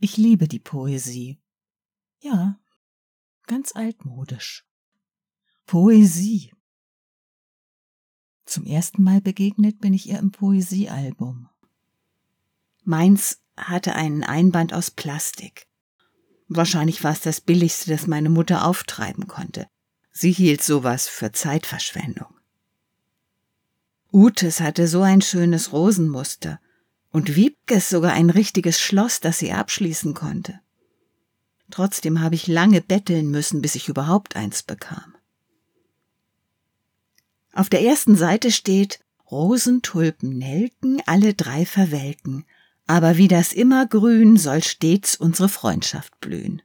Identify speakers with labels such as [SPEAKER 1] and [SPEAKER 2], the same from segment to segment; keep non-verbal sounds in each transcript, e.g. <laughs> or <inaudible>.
[SPEAKER 1] Ich liebe die Poesie. Ja, ganz altmodisch. Poesie. Zum ersten Mal begegnet bin ich ihr im Poesiealbum. Meins hatte einen Einband aus Plastik. Wahrscheinlich war es das billigste, das meine Mutter auftreiben konnte. Sie hielt sowas für Zeitverschwendung. Utes hatte so ein schönes Rosenmuster und Wiebkes sogar ein richtiges Schloss, das sie abschließen konnte. Trotzdem habe ich lange betteln müssen, bis ich überhaupt eins bekam. Auf der ersten Seite steht Rosen, Tulpen, Nelken, alle drei verwelken, aber wie das Immergrün soll stets unsere Freundschaft blühen.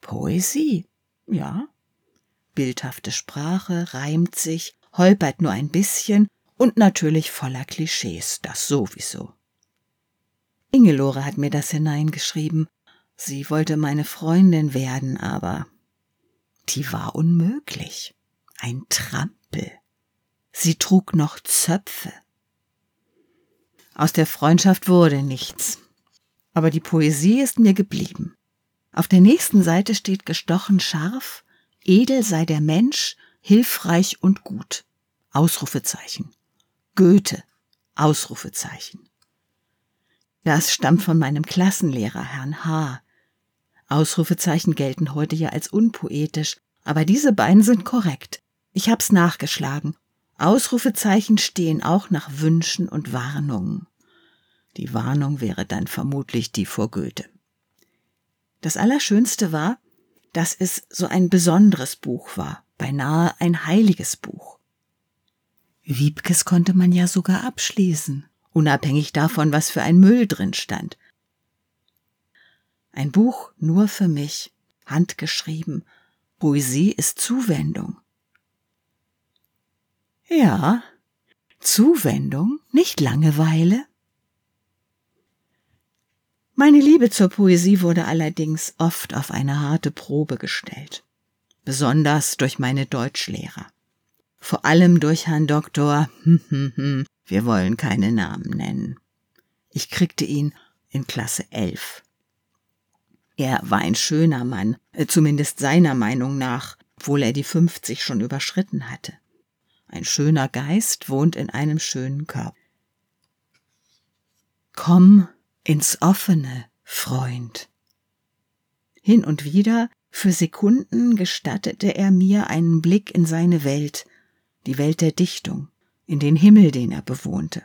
[SPEAKER 1] Poesie, ja. Bildhafte Sprache, reimt sich, holpert nur ein bisschen und natürlich voller Klischees, das sowieso. Ingelore hat mir das hineingeschrieben. Sie wollte meine Freundin werden, aber die war unmöglich. Ein Trampel. Sie trug noch Zöpfe. Aus der Freundschaft wurde nichts. Aber die Poesie ist mir geblieben. Auf der nächsten Seite steht gestochen scharf, edel sei der Mensch, hilfreich und gut. Ausrufezeichen. Goethe. Ausrufezeichen. Das stammt von meinem Klassenlehrer, Herrn H. Ausrufezeichen gelten heute ja als unpoetisch, aber diese beiden sind korrekt. Ich hab's nachgeschlagen Ausrufezeichen stehen auch nach Wünschen und Warnungen. Die Warnung wäre dann vermutlich die vor Goethe. Das Allerschönste war, dass es so ein besonderes Buch war, beinahe ein heiliges Buch. Wiebkes konnte man ja sogar abschließen, unabhängig davon, was für ein Müll drin stand. Ein Buch nur für mich, handgeschrieben. Poesie ist Zuwendung. Ja, Zuwendung, nicht Langeweile. Meine Liebe zur Poesie wurde allerdings oft auf eine harte Probe gestellt, besonders durch meine Deutschlehrer. Vor allem durch Herrn Doktor, hm, hm, hm, wir wollen keine Namen nennen. Ich kriegte ihn in Klasse 11. Er war ein schöner Mann, äh, zumindest seiner Meinung nach, obwohl er die 50 schon überschritten hatte. Ein schöner Geist wohnt in einem schönen Körper. Komm ins offene, Freund. Hin und wieder, für Sekunden, gestattete er mir einen Blick in seine Welt, die Welt der Dichtung, in den Himmel, den er bewohnte.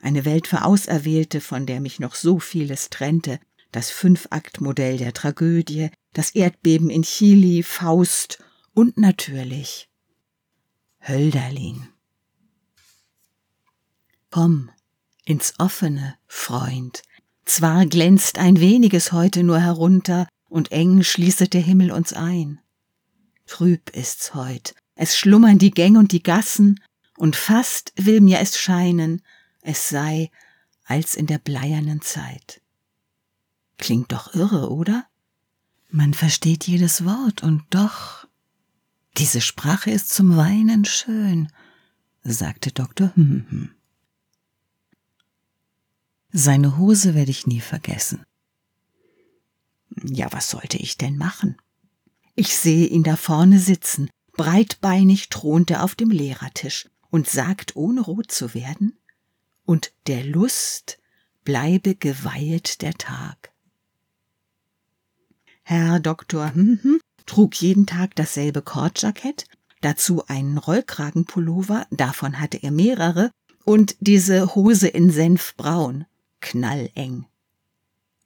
[SPEAKER 1] Eine Welt für Auserwählte, von der mich noch so vieles trennte, das Fünfaktmodell der Tragödie, das Erdbeben in Chili, Faust und natürlich Hölderlin. Komm ins offene, Freund. Zwar glänzt ein weniges heute nur herunter, und eng schließet der Himmel uns ein. Trüb ist's heut, es schlummern die Gänge und die Gassen, und fast will mir es scheinen, es sei als in der bleiernen Zeit. Klingt doch irre, oder? Man versteht jedes Wort, und doch diese Sprache ist zum Weinen schön, sagte Dr. Hm. Seine Hose werde ich nie vergessen. Ja, was sollte ich denn machen? Ich sehe ihn da vorne sitzen, breitbeinig thront er auf dem Lehrertisch und sagt, ohne rot zu werden, und der Lust bleibe geweihet der Tag. Herr Doktor hm, hm, trug jeden Tag dasselbe Kordjackett, dazu einen Rollkragenpullover, davon hatte er mehrere, und diese Hose in Senfbraun, knalleng.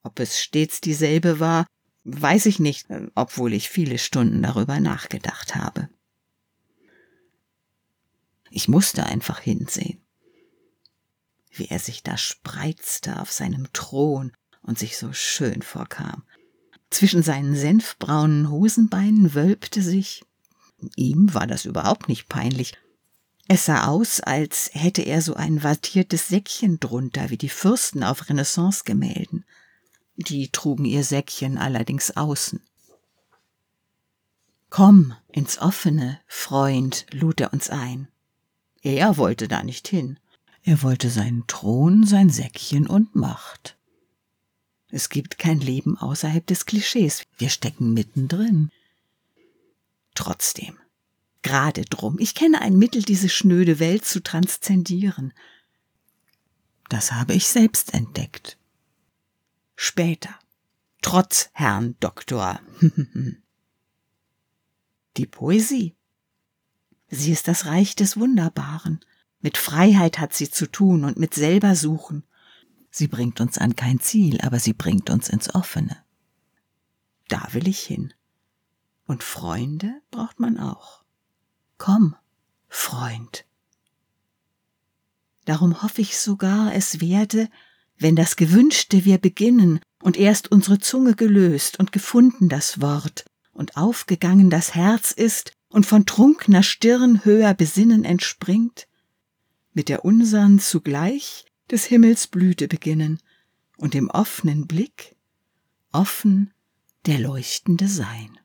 [SPEAKER 1] Ob es stets dieselbe war, weiß ich nicht, obwohl ich viele Stunden darüber nachgedacht habe. Ich musste einfach hinsehen, wie er sich da spreizte auf seinem Thron und sich so schön vorkam, zwischen seinen senfbraunen Hosenbeinen wölbte sich. Ihm war das überhaupt nicht peinlich. Es sah aus, als hätte er so ein wattiertes Säckchen drunter, wie die Fürsten auf Renaissance-Gemälden. Die trugen ihr Säckchen allerdings außen. Komm ins Offene, Freund, lud er uns ein. Er wollte da nicht hin. Er wollte seinen Thron, sein Säckchen und Macht. Es gibt kein Leben außerhalb des Klischees. Wir stecken mittendrin. Trotzdem, gerade drum, ich kenne ein Mittel, diese schnöde Welt zu transzendieren. Das habe ich selbst entdeckt. Später, trotz Herrn Doktor. <laughs> Die Poesie. Sie ist das Reich des Wunderbaren. Mit Freiheit hat sie zu tun und mit selber suchen. Sie bringt uns an kein Ziel, aber sie bringt uns ins Offene. Da will ich hin. Und Freunde braucht man auch. Komm, Freund. Darum hoffe ich sogar, es werde, wenn das Gewünschte wir beginnen und erst unsere Zunge gelöst und gefunden das Wort und aufgegangen das Herz ist und von trunkner Stirn höher Besinnen entspringt, mit der unsern zugleich des Himmels Blüte beginnen und im offenen Blick offen der leuchtende Sein.